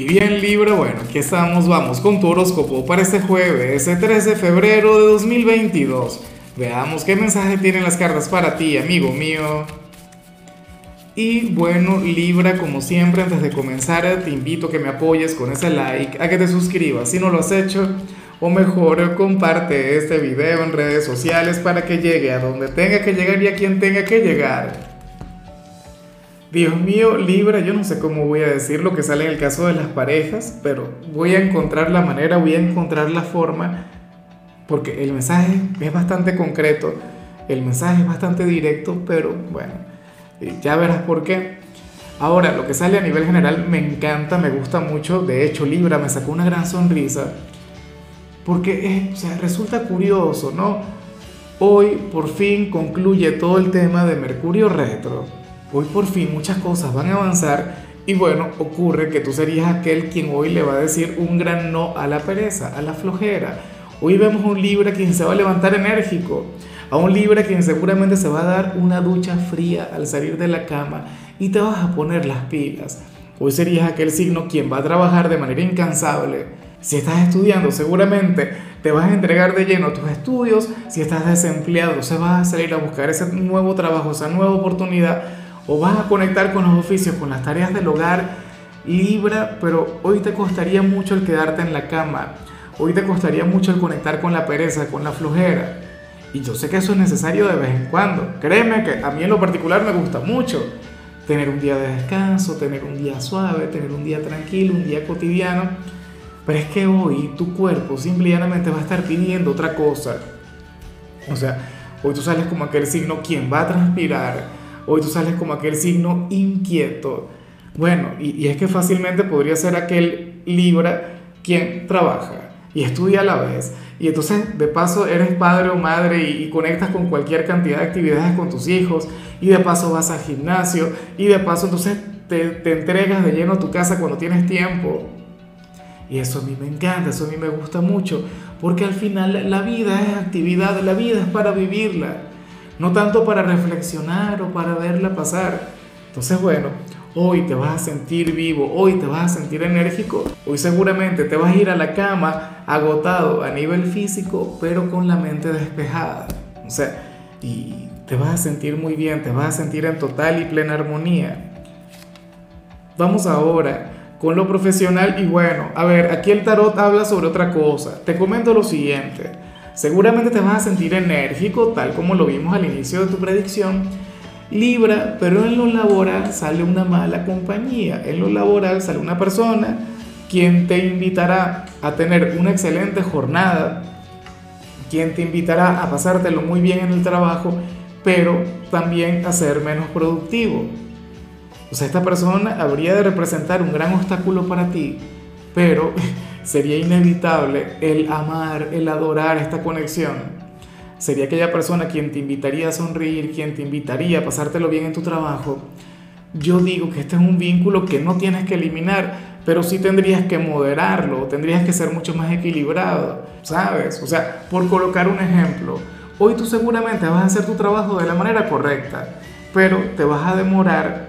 Y bien Libra, bueno, aquí estamos, vamos con tu horóscopo para este jueves, ese 13 de febrero de 2022. Veamos qué mensaje tienen las cartas para ti, amigo mío. Y bueno, Libra, como siempre, antes de comenzar, te invito a que me apoyes con ese like, a que te suscribas si no lo has hecho, o mejor, comparte este video en redes sociales para que llegue a donde tenga que llegar y a quien tenga que llegar. Dios mío, Libra, yo no sé cómo voy a decir lo que sale en el caso de las parejas, pero voy a encontrar la manera, voy a encontrar la forma, porque el mensaje es bastante concreto, el mensaje es bastante directo, pero bueno, ya verás por qué. Ahora, lo que sale a nivel general me encanta, me gusta mucho, de hecho Libra me sacó una gran sonrisa, porque resulta curioso, ¿no? Hoy por fin concluye todo el tema de Mercurio retro hoy por fin muchas cosas van a avanzar y bueno, ocurre que tú serías aquel quien hoy le va a decir un gran no a la pereza, a la flojera. Hoy vemos un Libra quien se va a levantar enérgico, a un Libra quien seguramente se va a dar una ducha fría al salir de la cama y te vas a poner las pilas. Hoy serías aquel signo quien va a trabajar de manera incansable. Si estás estudiando, seguramente te vas a entregar de lleno a tus estudios. Si estás desempleado, se vas a salir a buscar ese nuevo trabajo, esa nueva oportunidad o vas a conectar con los oficios, con las tareas del hogar, Libra, pero hoy te costaría mucho el quedarte en la cama, hoy te costaría mucho el conectar con la pereza, con la flojera. Y yo sé que eso es necesario de vez en cuando. Créeme que a mí en lo particular me gusta mucho tener un día de descanso, tener un día suave, tener un día tranquilo, un día cotidiano. Pero es que hoy tu cuerpo simplemente va a estar pidiendo otra cosa. O sea, hoy tú sales como aquel signo quien va a transpirar, Hoy tú sales como aquel signo inquieto. Bueno, y, es que fácilmente podría ser aquel Libra quien trabaja y estudia a la vez. Y entonces de paso eres padre o madre y, conectas con cualquier cantidad de actividades con tus hijos. Y de paso vas al gimnasio. Y de paso entonces te, te entregas de lleno a tu casa cuando tienes tiempo. Y eso a mí me encanta, eso a mí me gusta mucho. Porque al final la vida es actividad, la vida es para vivirla no tanto para reflexionar o para verla pasar. Entonces, bueno, hoy te vas a sentir vivo, hoy te vas a sentir enérgico, hoy seguramente te vas a ir a la cama agotado a nivel físico, pero con la mente despejada. O sea, y te vas a sentir muy bien, te vas a sentir en total y plena armonía. Vamos ahora con lo profesional y bueno, a ver, aquí el tarot habla sobre otra cosa. Te comento lo siguiente. Seguramente te vas a sentir enérgico, tal como lo vimos al inicio de tu predicción. Libra, pero en lo laboral sale una mala compañía. En lo laboral sale una persona quien te invitará a tener una excelente jornada, quien te invitará a pasártelo muy bien en el trabajo, pero también a ser menos productivo. O sea, esta persona habría de representar un gran obstáculo para ti, pero sería inevitable el amar, el adorar esta conexión. Sería aquella persona quien te invitaría a sonreír, quien te invitaría a pasártelo bien en tu trabajo. Yo digo que este es un vínculo que no tienes que eliminar, pero sí tendrías que moderarlo, tendrías que ser mucho más equilibrado, ¿sabes? O sea, por colocar un ejemplo, hoy tú seguramente vas a hacer tu trabajo de la manera correcta, pero te vas a demorar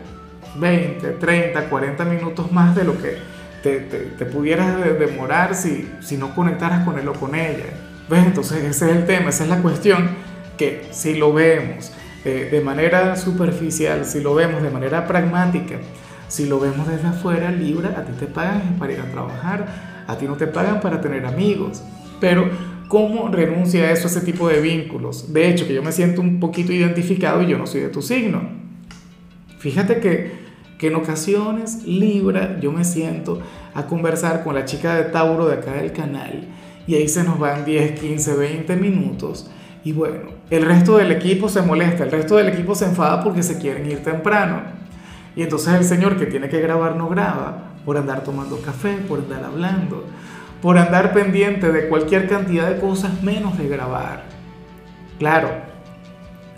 20, 30, 40 minutos más de lo que te, te, pudieras demorar si, si no conectaras con él o con ella. ¿Ves? Entonces ese es el tema, esa es la cuestión, que si lo vemos eh, de manera superficial, si lo vemos de manera pragmática, si lo vemos desde afuera, Libra, a ti te pagan para ir a trabajar, a ti no te pagan para tener amigos, pero ¿cómo renuncia a eso, a ese tipo de vínculos? De hecho, que yo me siento un poquito identificado y yo no soy de tu signo. Fíjate que que en ocasiones Libra yo me siento a conversar con la chica de Tauro de acá del canal y ahí se nos van 10, 15, 20 minutos y bueno, el resto del equipo se molesta, el resto del equipo se enfada porque se quieren ir temprano y entonces el señor que tiene que grabar no graba por andar tomando café, por andar hablando, por andar pendiente de cualquier cantidad de cosas menos de grabar. Claro,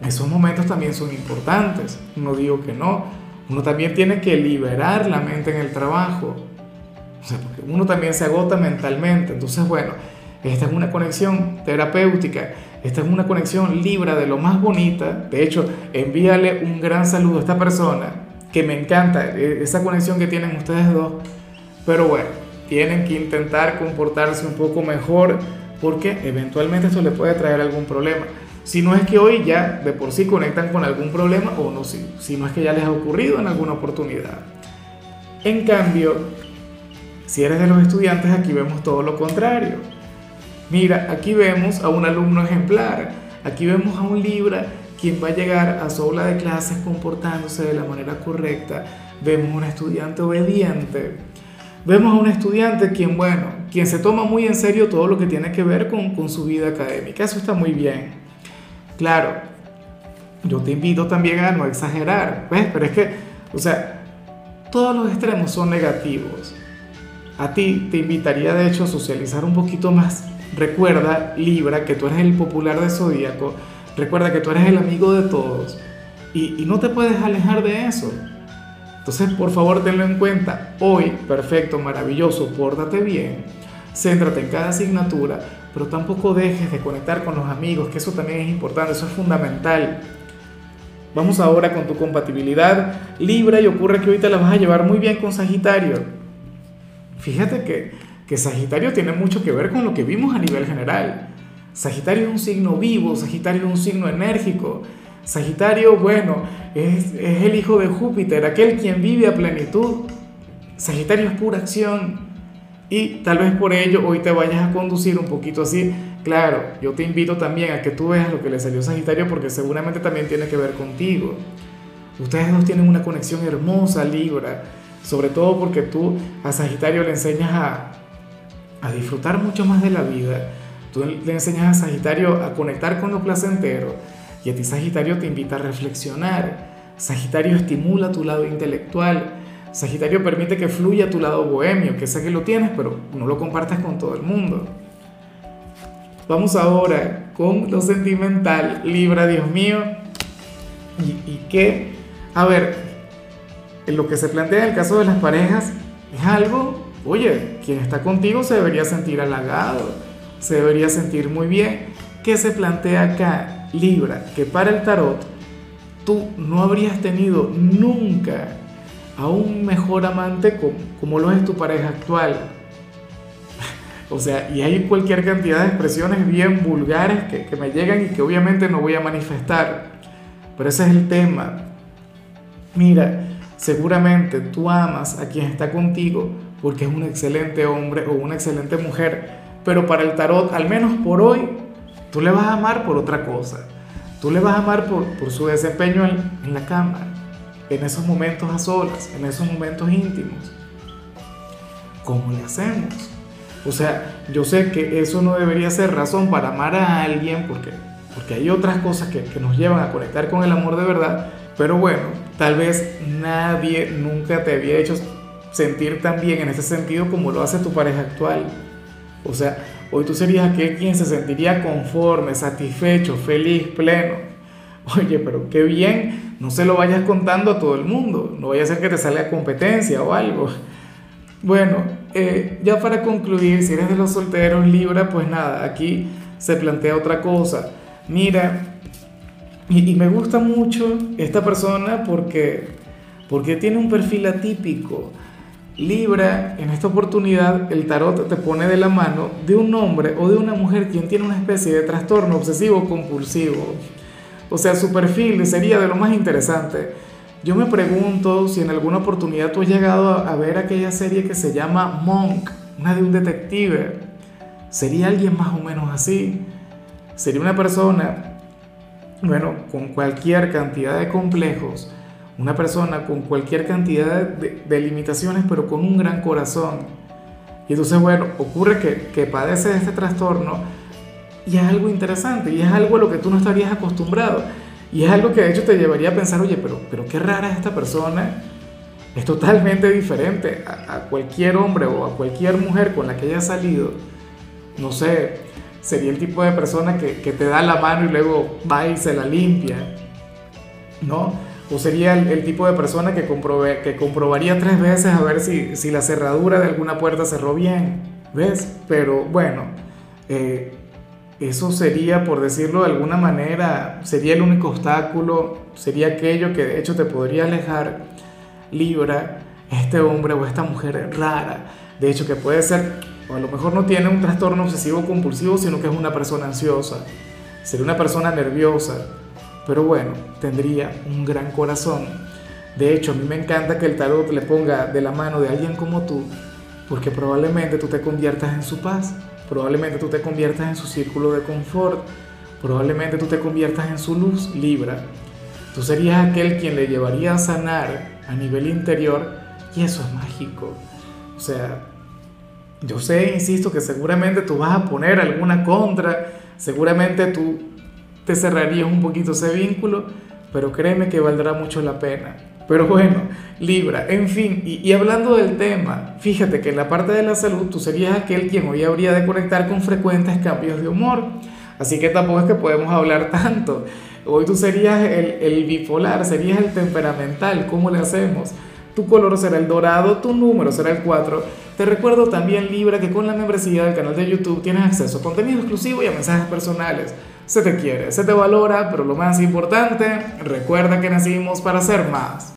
esos momentos también son importantes, no digo que no, uno también tiene que liberar la mente en el trabajo. O sea, porque uno también se agota mentalmente. Entonces, bueno, esta es una conexión terapéutica. Esta es una conexión libre de lo más bonita. De hecho, envíale un gran saludo a esta persona que me encanta. E, esa conexión que tienen ustedes dos. Pero bueno, tienen que intentar comportarse un poco mejor porque eventualmente esto le puede traer algún problema. Si no es que hoy ya de por sí conectan con algún problema o no, si, si no es que ya les ha ocurrido en alguna oportunidad. En cambio, si eres de los estudiantes, aquí vemos todo lo contrario. Mira, aquí vemos a un alumno ejemplar, aquí vemos a un Libra quien va a llegar a su aula de clases comportándose de la manera correcta. Vemos a un estudiante obediente. Vemos a un estudiante quien, bueno, quien se toma muy en serio todo lo que tiene que ver con, con su vida académica. Eso está muy bien. Claro, yo te invito también a no exagerar, ¿ves? Pero es que, o sea, todos los extremos son negativos. A ti te invitaría de hecho a socializar un poquito más. Recuerda, Libra, que tú eres el popular de Zodíaco. Recuerda que tú eres el amigo de todos. Y, no te puedes alejar de eso. Entonces, por favor, tenlo en cuenta. Hoy, perfecto, maravilloso, pórtate bien. Céntrate en cada asignatura, pero tampoco dejes de conectar con los amigos, que eso también es importante, eso es fundamental. Vamos ahora con tu compatibilidad Libra y ocurre que te la vas a llevar muy bien con Sagitario. Fíjate que, que Sagitario tiene mucho que ver con lo que vimos a nivel general. Sagitario es un signo vivo, Sagitario es un signo enérgico. Sagitario, bueno, es, es el hijo de Júpiter, aquel quien vive a plenitud. Sagitario es pura acción. Y tal vez por ello hoy te vayas a conducir un poquito así. Claro, yo te invito también a que tú veas lo que le salió Sagitario porque seguramente también tiene que ver contigo. Ustedes dos tienen una conexión hermosa, Libra. Sobre todo porque tú a Sagitario le enseñas a, a disfrutar mucho más de la vida. Tú le enseñas a Sagitario a conectar con lo placentero. Y a ti Sagitario te invita a reflexionar. Sagitario estimula tu lado intelectual. Sagitario permite que fluya tu lado bohemio, que sé que lo tienes, pero no lo compartas con todo el mundo. Vamos ahora con lo sentimental, Libra, Dios mío. Y, y que, a ver, lo que se plantea en el caso de las parejas es algo, oye, quien está contigo se debería sentir halagado, se debería sentir muy bien. ¿Qué se plantea acá, Libra? Que para el tarot tú no habrías tenido nunca a un mejor amante como, lo es tu pareja actual. O sea, y hay cualquier cantidad de expresiones bien vulgares que, que, me llegan y que obviamente no voy a manifestar. Pero ese es el tema. Mira, seguramente tú amas a quien está contigo porque es un excelente hombre o una excelente mujer. Pero para el tarot, al menos por hoy, tú le vas a amar por otra cosa. Tú le vas a amar por, por su desempeño en, en la cama en esos momentos a solas, en esos momentos íntimos. ¿Cómo le hacemos? O sea, yo sé que eso no debería ser razón para amar a alguien porque, porque hay otras cosas que, que nos llevan a conectar con el amor de verdad, pero bueno, tal vez nadie nunca te había hecho sentir tan bien en ese sentido como lo hace tu pareja actual. O sea, hoy tú serías aquel quien se sentiría conforme, satisfecho, feliz, pleno Oye, pero qué bien, no se lo vayas contando a todo el mundo, no vaya a ser que te salga competencia o algo. Bueno, eh, ya para concluir, si eres de los solteros Libra, pues nada, aquí se plantea otra cosa. Mira, y, y me gusta mucho esta persona porque, porque tiene un perfil atípico. Libra, en esta oportunidad el tarot te pone de la mano de un hombre o de una mujer quien tiene una especie de trastorno obsesivo compulsivo. O sea, su perfil sería de lo más interesante. Yo me pregunto si en alguna oportunidad tú has llegado a ver aquella serie que se llama Monk, una de un detective. ¿Sería alguien más o menos así? Sería una persona, bueno, con cualquier cantidad de complejos, una persona con cualquier cantidad de, limitaciones, pero con un gran corazón. Y entonces, bueno, ocurre que, que padece de este trastorno y es algo interesante y es algo a lo que tú no estarías acostumbrado. Y es algo que de hecho te llevaría a pensar, oye, pero, pero qué rara es esta persona. Es totalmente diferente a, cualquier hombre o a cualquier mujer con la que haya salido. No sé, sería el tipo de persona que, que, te da la mano y luego va y se la limpia. ¿No? O sería el, el tipo de persona que, comprobé, que comprobaría tres veces a ver si, si la cerradura de alguna puerta cerró bien. ¿Ves? Pero bueno, eh, eso sería, por decirlo de alguna manera, sería el único obstáculo, sería aquello que de hecho te podría alejar, Libra, este hombre o esta mujer rara, De hecho, que puede ser, o a lo mejor no tiene un trastorno obsesivo compulsivo, sino que es una persona ansiosa, sería una persona nerviosa, pero bueno, tendría un gran corazón. De hecho, a mí me encanta que el tarot le ponga de la mano de alguien como tú, porque probablemente tú te conviertas en su paz, probablemente tú te conviertas en su círculo de confort, probablemente tú te conviertas en su luz, Libra. Tú serías aquel quien le llevaría a sanar a nivel interior y eso es mágico. O sea, yo sé, insisto, que seguramente tú vas a poner alguna contra, seguramente tú te cerrarías un poquito ese vínculo, pero créeme que valdrá mucho la pena. Pero bueno, Libra, en fin, y, y, hablando del tema, fíjate que en la parte de la salud tú serías aquel quien hoy habría de conectar con frecuentes cambios de humor, así que tampoco es que podemos hablar tanto. Hoy tú serías el, el bipolar, serías el temperamental, ¿cómo le hacemos? Tu color será el dorado, tu número será el 4. Te recuerdo también, Libra, que con la membresía del canal de YouTube tienes acceso a contenido exclusivo y a mensajes personales. Se te quiere, se te valora, pero lo más importante, recuerda que nacimos para ser más.